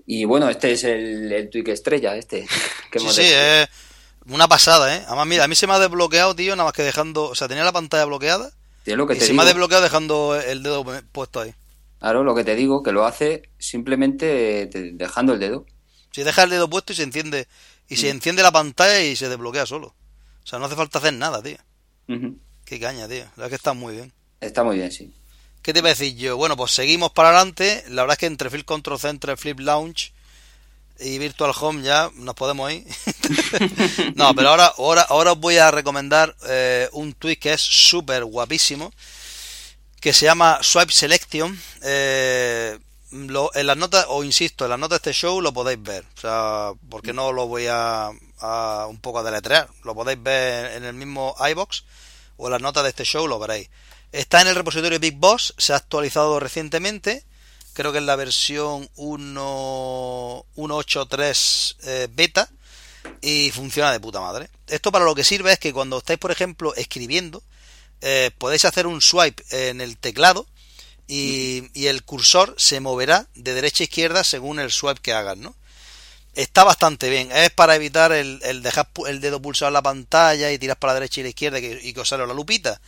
Y bueno, este es el, el Twig estrella, este. Que sí, sí, es una pasada, ¿eh? Además, mira, a mí se me ha desbloqueado, tío, nada más que dejando... O sea, tenía la pantalla bloqueada. Lo que y se me ha desbloqueado dejando el dedo puesto ahí. Claro, lo que te digo, que lo hace simplemente dejando el dedo. Si deja el dedo puesto y se enciende, y se mm. enciende la pantalla y se desbloquea solo. O sea, no hace falta hacer nada, tío. Qué caña, tío. La verdad es que está muy bien. Está muy bien, sí. ¿Qué te iba a decir yo? Bueno, pues seguimos para adelante. La verdad es que entre Field Control Center, Flip Launch y Virtual Home ya nos podemos ir. no, pero ahora, ahora, ahora os voy a recomendar eh, un tweet que es súper guapísimo que se llama Swipe Selection. Eh, en las notas, o insisto, en las notas de este show lo podéis ver. O sea, porque no lo voy a, un poco a deletrear. Lo podéis ver en el mismo iBox o en las notas de este show lo veréis. Está en el repositorio Big Boss, se ha actualizado recientemente. Creo que es la versión 1.8.3 eh, beta y funciona de puta madre. Esto para lo que sirve es que cuando estáis, por ejemplo, escribiendo, eh, podéis hacer un swipe en el teclado y, el cursor se moverá de derecha a izquierda según el swipe que hagas, ¿no? Está bastante bien. Es para evitar el, dejar el dedo pulsado en la pantalla y tiras para la derecha y la izquierda y que os sale la lupita.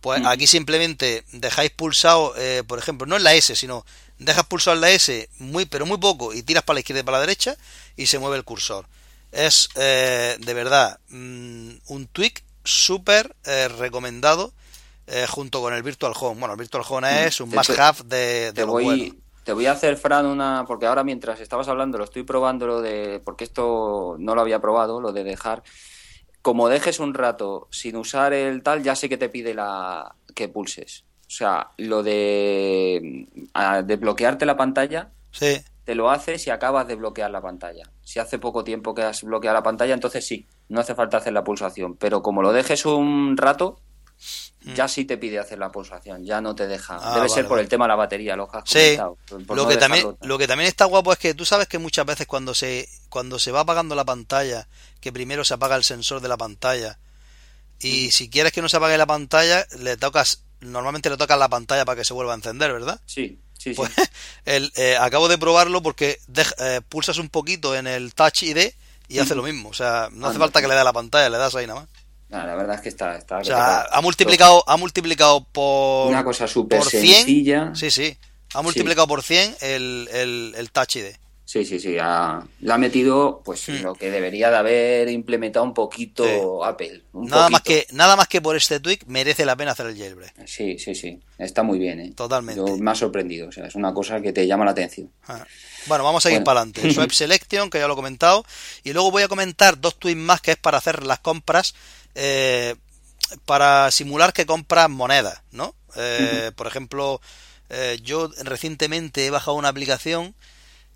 Pues aquí simplemente dejáis pulsado, eh, por ejemplo, no en la S, sino dejas pulsado en la S muy, pero muy poco y tiras para la izquierda y para la derecha y se mueve el cursor. Es eh, de verdad mm, un tweak súper eh, recomendado eh, junto con el Virtual Home. Bueno, el Virtual Home mm. es un must-have de, te voy, Te voy a hacer, Fran, una... Porque ahora mientras estabas hablando lo estoy probando, lo de... Porque esto no lo había probado, lo de dejar... Como dejes un rato sin usar el tal, ya sé que te pide la que pulses. O sea, lo de, de bloquearte la pantalla, sí. Te lo hace si acabas de bloquear la pantalla. Si hace poco tiempo que has bloqueado la pantalla, entonces sí, no hace falta hacer la pulsación. Pero como lo dejes un rato, mm. ya sí te pide hacer la pulsación, ya no te deja. Ah, Debe ser por el tema de la batería, lo que has sí. lo, que también, lo que también está guapo es que tú sabes que muchas veces cuando se, cuando se va apagando la pantalla, que primero se apaga el sensor de la pantalla, y mm. si quieres que no se apague la pantalla, le tocas, normalmente le tocas la pantalla para que se vuelva a encender, ¿verdad? Sí. Sí, pues, El, eh, acabo de probarlo porque eh, pulsas un poquito en el Touch ID y hace lo mismo. O sea, no hace falta que le dé la pantalla, le das ahí nada más. la verdad es que está. está o sea, ha multiplicado, ha multiplicado por. Una cosa súper sencilla. Sí, sí. Ha multiplicado por 100 el, el, el Touch ID. Sí, sí, sí. Ha, le ha metido pues lo que debería de haber implementado un poquito Apple. nada, Más que, nada más que por este tweak merece la pena hacer el jailbreak. Sí, sí, sí. Está muy bien. ¿eh? Totalmente. me ha sorprendido. O sea, es una cosa que te llama la atención. Ah. Bueno, vamos a ir para adelante. Swipe Selection, que ya lo he comentado. Y luego voy a comentar dos tweets más que es para hacer las compras. Eh, para simular que compras monedas, ¿no? Eh, por ejemplo, eh, yo recientemente he bajado una aplicación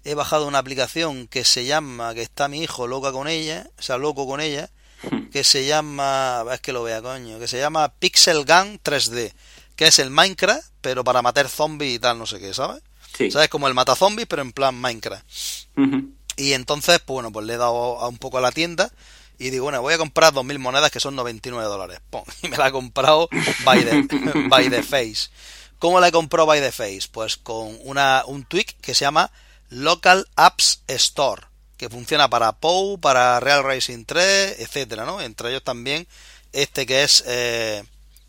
he bajado una aplicación que se llama, que está mi hijo loca con ella, o sea, loco con ella, que se llama, es que lo vea, coño, que se llama Pixel Gun 3D, que es el Minecraft, pero para matar zombies y tal, no sé qué, ¿sabes? Sí. ¿Sabes? Como el mata zombies, pero en plan Minecraft. Y entonces, pues bueno, pues le he dado a un poco a la tienda y digo, bueno, voy a comprar 2.000 monedas que son 99 dólares. Y me la he comprado by the, by the face. ¿Cómo la he comprado by the face? Pues con una, un tweak que se llama Local Apps Store, que funciona para POU, para Real Racing 3, etcétera, ¿no? Entre ellos también este que es eh,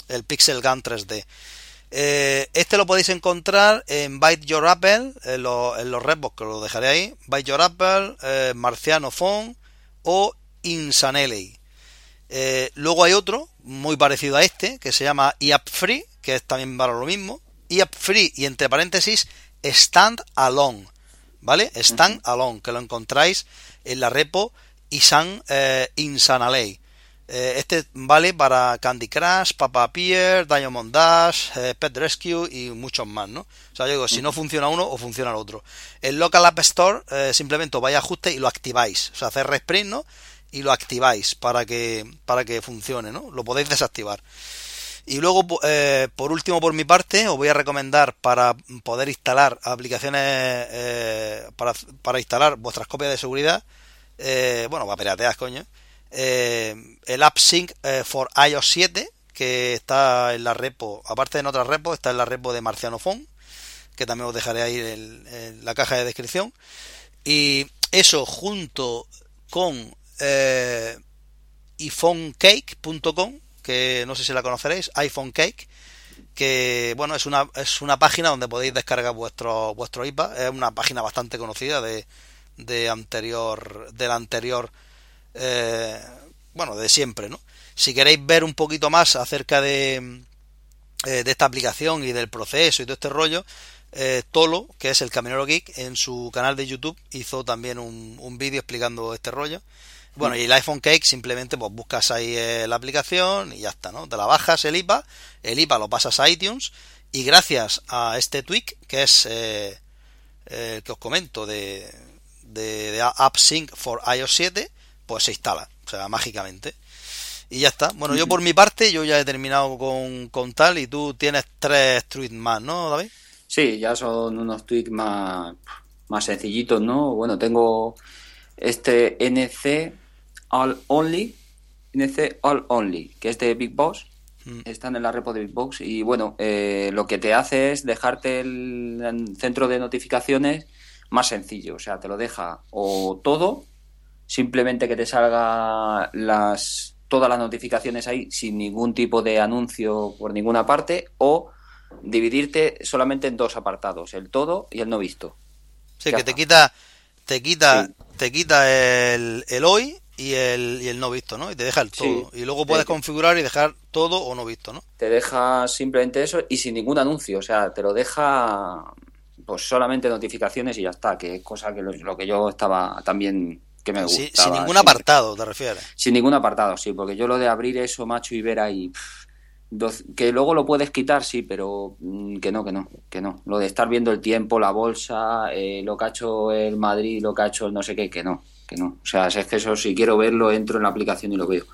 el Pixel Gun 3D. Eh, este lo podéis encontrar en Byte Your Apple, en, los repos que lo dejaré ahí. Byte Your Apple, eh, Marciano Phone o Insanely. Eh, luego hay otro muy parecido a este que se llama IAP Free, que es también para lo mismo. IAP Free y entre paréntesis Stand Alone, ¿vale? Stand Alone, que lo encontráis en la repo Isan eh, Insanaley. Eh, este vale para Candy Crush, Papa Pier, Diamond Dash, eh, Pet Rescue y muchos más, ¿no? O sea, yo digo, si no funciona uno o funciona el otro. El Local App Store eh, simplemente vais a ajuste y lo activáis. O sea, hacer resprint, ¿no? Y lo activáis para que, para que funcione, ¿no? Lo podéis desactivar. Y luego, por último, por mi parte, os voy a recomendar para poder instalar aplicaciones, para, para instalar vuestras copias de seguridad, bueno, va a piratear, coño eh, el AppSync eh, for iOS 7, que está en la repo, aparte de en otras repos, está en la repo de Marciano Phone, que también os dejaré ahí en, la caja de descripción. Y eso junto con eh, iPhoneCake.com, que no sé si la conoceréis, iPhone Cake, que bueno, es una, es una página donde podéis descargar vuestro, vuestro IPA, es una página bastante conocida de, de anterior, del anterior eh, bueno, de siempre, ¿no? Si queréis ver un poquito más acerca de, eh, de esta aplicación y del proceso y todo este rollo, eh, Tolo, que es el Caminero Geek, en su canal de YouTube hizo también un, un vídeo explicando este rollo. Bueno, y el iPhone Cake simplemente pues buscas ahí la aplicación y ya está, ¿no? Te la bajas el IPA, el IPA lo pasas a iTunes y gracias a este tweak que es el que os comento de, de, de AppSync for iOS 7, pues se instala, o sea, mágicamente. Y ya está. Bueno, yo por mi parte, yo ya he terminado con, tal y tú tienes tres tweets más, ¿no, David? Sí, ya son unos tweets más, más sencillitos, ¿no? Bueno, tengo este NC All Only, NC All Only, que es de Big Boss. Mm. Están en la repo de Big Box y bueno, eh, lo que te hace es dejarte el centro de notificaciones más sencillo, o sea, te lo deja o todo simplemente que te salga las todas las notificaciones ahí sin ningún tipo de anuncio por ninguna parte o dividirte solamente en dos apartados, el todo y el no visto. Sí, que te quita te quita te quita el, el hoy y el, y el no visto, ¿no? Y te deja el todo. y luego puedes configurar y dejar todo o no visto, ¿no? Te deja simplemente eso y sin ningún anuncio, o sea, te lo deja pues solamente notificaciones y ya está, que es cosa que lo que yo estaba también sin ningún apartado, ¿te refieres? Sin ningún apartado, sí, porque yo lo de abrir eso, macho, y ver ahí... que luego lo puedes quitar, sí, pero mm, que no, que no, que no. Lo de estar viendo el tiempo, la bolsa, eh, lo que ha hecho el Madrid, lo que ha hecho el no sé qué, que no, que no. O sea, es que eso, si quiero verlo, entro en la aplicación y lo veo.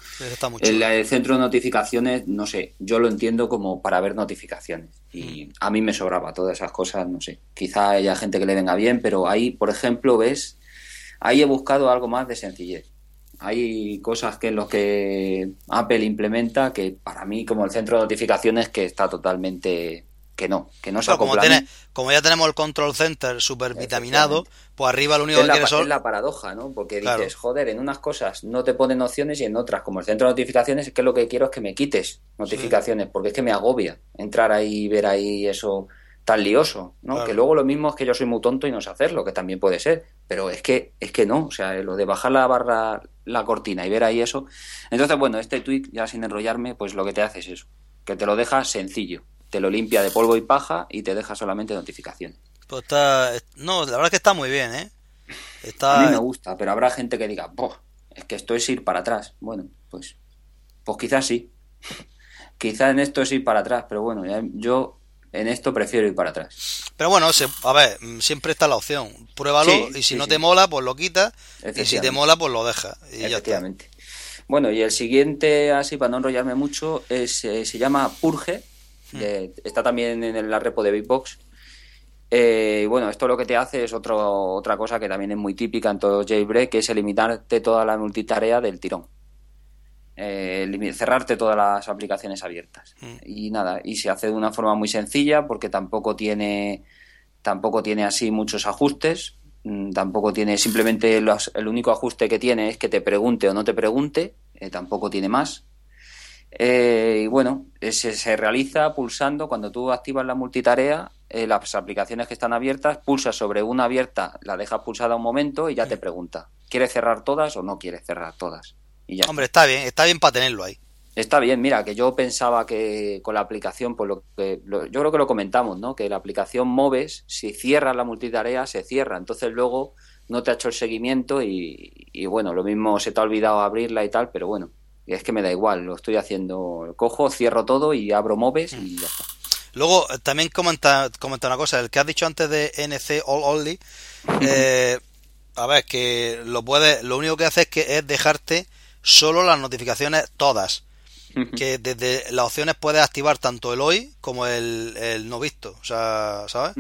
el, el, centro de notificaciones, no sé, yo lo entiendo como para ver notificaciones. Y mm. a mí me sobraba todas esas cosas, no sé. Quizá haya gente que le venga bien, pero ahí, por ejemplo, ves Ahí he buscado algo más de sencillez. Hay cosas que en los que Apple implementa que para mí como el centro de notificaciones que está totalmente que no, que no se como, como ya tenemos el control center super vitaminado, pues arriba lo único que quiere Es la paradoja, ¿no? Porque dices, joder, en unas cosas no te ponen opciones y en otras, como el centro de notificaciones, es que lo que quiero es que me quites notificaciones, porque es que me agobia entrar ahí y ver ahí eso tan lioso, ¿no? Que luego lo mismo es que yo soy muy tonto y no sé hacerlo, que también puede ser, pero es que es que no, o sea, lo de bajar la barra, la cortina y ver ahí eso. Entonces, bueno, este tweet, ya sin enrollarme, pues lo que te hace es eso, que te lo deja sencillo, te lo limpia de polvo y paja y te deja solamente notificaciones. Pues está, no, la verdad es que está muy bien, ¿eh? Está... A mí me gusta, pero habrá gente que diga, es que esto es ir para atrás. Bueno, pues, pues quizás sí. quizás en esto es ir para atrás, pero bueno, yo en esto prefiero ir para atrás. Pero bueno, a ver, siempre está la opción. Pruébalo y si no te mola, pues lo quitas. Y si te mola, pues lo dejas. Y Efectivamente. Bueno, y el siguiente, así para no enrollarme mucho, es, eh, se llama Purge. Hmm. está también en la repo de Bitbox. Eh, y bueno, esto lo que te hace es otro, otra cosa que también es muy típica en todo jailbreak, que es eliminarte toda la multitarea del tirón eh, cerrarte todas las aplicaciones abiertas. Mm. Y nada, y se hace de una forma muy sencilla porque tampoco tiene, tampoco tiene así muchos ajustes, mm, tampoco tiene simplemente el único ajuste que tiene es que te pregunte o no te pregunte, eh, tampoco tiene más. Eh, y bueno, se, se, realiza pulsando cuando tú activas la multitarea, eh, las aplicaciones que están abiertas, pulsas sobre una abierta, la dejas pulsada un momento y ya te pregunta, ¿quieres cerrar todas o no quieres cerrar todas? Y ya Hombre, está bien, está bien para tenerlo ahí. Está bien, mira, que yo pensaba que con la aplicación, por lo que lo, yo creo que lo comentamos, ¿no? Que la aplicación Moves, si cierras la multitarea, se cierra. Entonces luego no te ha hecho el seguimiento y, y bueno, lo mismo se te ha olvidado abrirla y tal, pero bueno, es que me da igual, lo estoy haciendo. Cojo, cierro todo y abro Moves y ya está. Luego, también comenta, comenta una cosa, el que has dicho antes de NC All Only, eh, a ver, que lo puede, lo único que hace es que es dejarte solo las notificaciones todas. Que desde las opciones puedes activar tanto el hoy como el, el no visto. O sea, ¿sabes?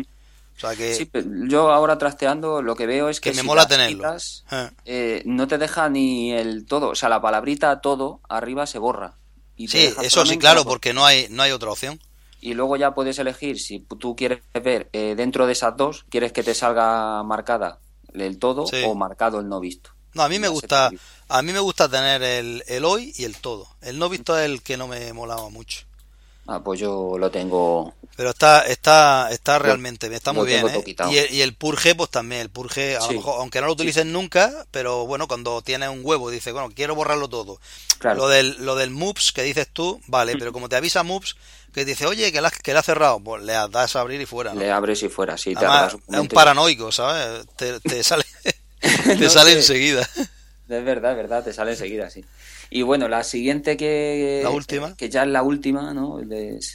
O sea que... Sí, yo ahora trasteando lo que veo es que, que me si mola tenerlo. Quitas, eh, no te deja ni el todo, o sea, la palabrita todo arriba se borra. Y sí, eso sí, claro, porque no hay, no hay otra opción. Y luego ya puedes elegir si tú quieres ver eh, dentro de esas dos, quieres que te salga marcada el todo sí. o marcado el no visto. No, a mí me gusta, a mí me gusta tener el, el hoy y el todo. El no visto es el que no me molaba mucho. Ah, pues yo lo tengo. Pero está, está, está realmente bien, está muy bien. ¿eh? Y, el, y, el, purge, pues también, el purge, a sí. lo mejor, aunque no lo utilicen sí. nunca, pero bueno, cuando tienes un huevo, dice, bueno, quiero borrarlo todo. Claro. Lo del, lo del moves que dices tú, vale, pero como te avisa moves, que dice, oye, que la, que la ha cerrado, pues le das a abrir y fuera. ¿no? Le abres y fuera, sí. Además, te es un paranoico, ¿sabes? Te, te sale, te no sale sé. enseguida. Es verdad, es verdad, te sale enseguida, sí. Y bueno, la siguiente que. La última. Que ya es la última, ¿no?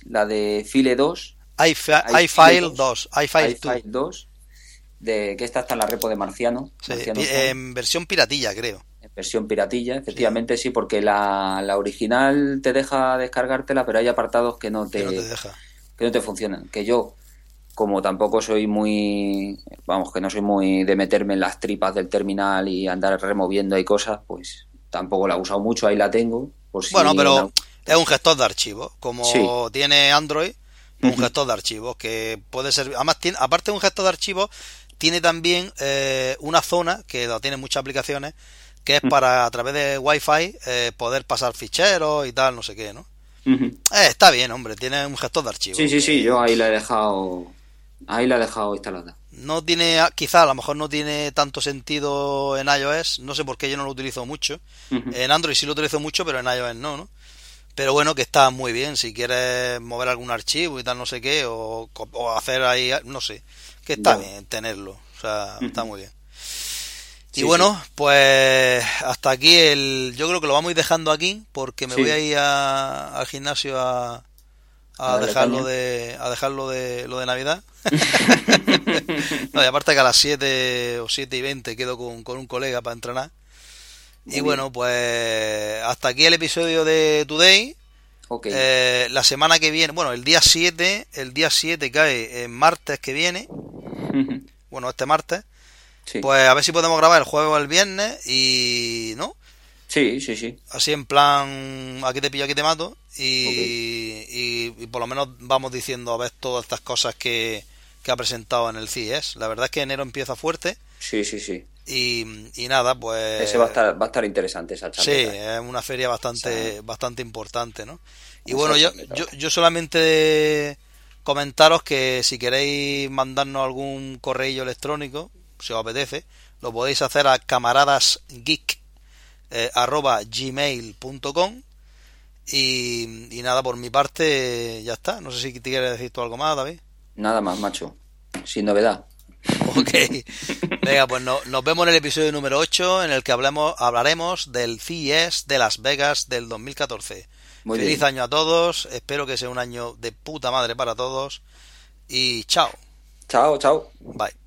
La de File 2. iFile 2. iFile 2. De, que esta está en la repo de Marciano. Sí, Marciano en versión piratilla, creo. En versión piratilla, efectivamente sí, sí porque la, la, original te deja descargártela, pero hay apartados que no te, que no te, deja. Que no te funcionan. Que yo, como tampoco soy muy, vamos, que no soy muy de meterme en las tripas del terminal y andar removiendo ahí cosas, pues tampoco la he usado mucho, ahí la tengo. Por si bueno, pero no... es un gestor de archivos, como sí. tiene Android, un uh -huh. gestor de archivos que puede ser, además tiene, aparte de un gestor de archivos, tiene también eh, una zona que lo tiene muchas aplicaciones que es para a través de Wi-Fi eh, poder pasar ficheros y tal, no sé qué, ¿no? Uh -huh. eh, está bien, hombre, tiene un gestor de archivos. Sí, sí, sí, yo ahí la he dejado Ahí la he dejado instalada. No tiene, quizá a lo mejor no tiene tanto sentido en iOS, no sé por qué yo no lo utilizo mucho. Uh -huh. En Android sí lo utilizo mucho, pero en iOS no, ¿no? Pero bueno, que está muy bien si quieres mover algún archivo y tal, no sé qué, o, o hacer ahí, no sé, que está ya. bien tenerlo, o sea, uh -huh. está muy bien. Sí, y bueno, sí. pues hasta aquí el. Yo creo que lo vamos a ir dejando aquí porque me sí. voy a ir a, al gimnasio a, a dejarlo de a dejarlo de lo de Navidad. no, y aparte que a las 7 o 7 y 20 quedo con, con un colega para entrenar. Muy y bien. bueno, pues hasta aquí el episodio de Today. Okay. Eh, la semana que viene, bueno, el día 7, el día 7 cae en martes que viene. bueno, este martes. Sí. Pues a ver si podemos grabar el jueves o el viernes y ¿no? Sí, sí, sí. Así en plan, aquí te pillo, aquí te mato. Y, okay. y, y, por lo menos vamos diciendo a ver todas estas cosas que, que ha presentado en el CES. La verdad es que enero empieza fuerte. Sí, sí, sí. Y, y nada, pues... Ese va a estar, va a estar interesante esa charla. Sí, es una feria bastante, bastante importante, ¿no? Y bueno, yo, yo, yo solamente comentaros que si queréis mandarnos algún correo electrónico, si os apetece, lo podéis hacer a camaradasgeek eh, arroba gmail.com y, y, nada, por mi parte ya está. No sé si te quieres decir tú algo más, David. Nada más, macho. Sin novedad. Ok. Venga, pues no, nos vemos en el episodio número 8 en el que hablemos, hablaremos del CES de Las Vegas del 2014. Muy Feliz bien. año a todos. Espero que sea un año de puta madre para todos. Y chao. Chao, chao. Bye.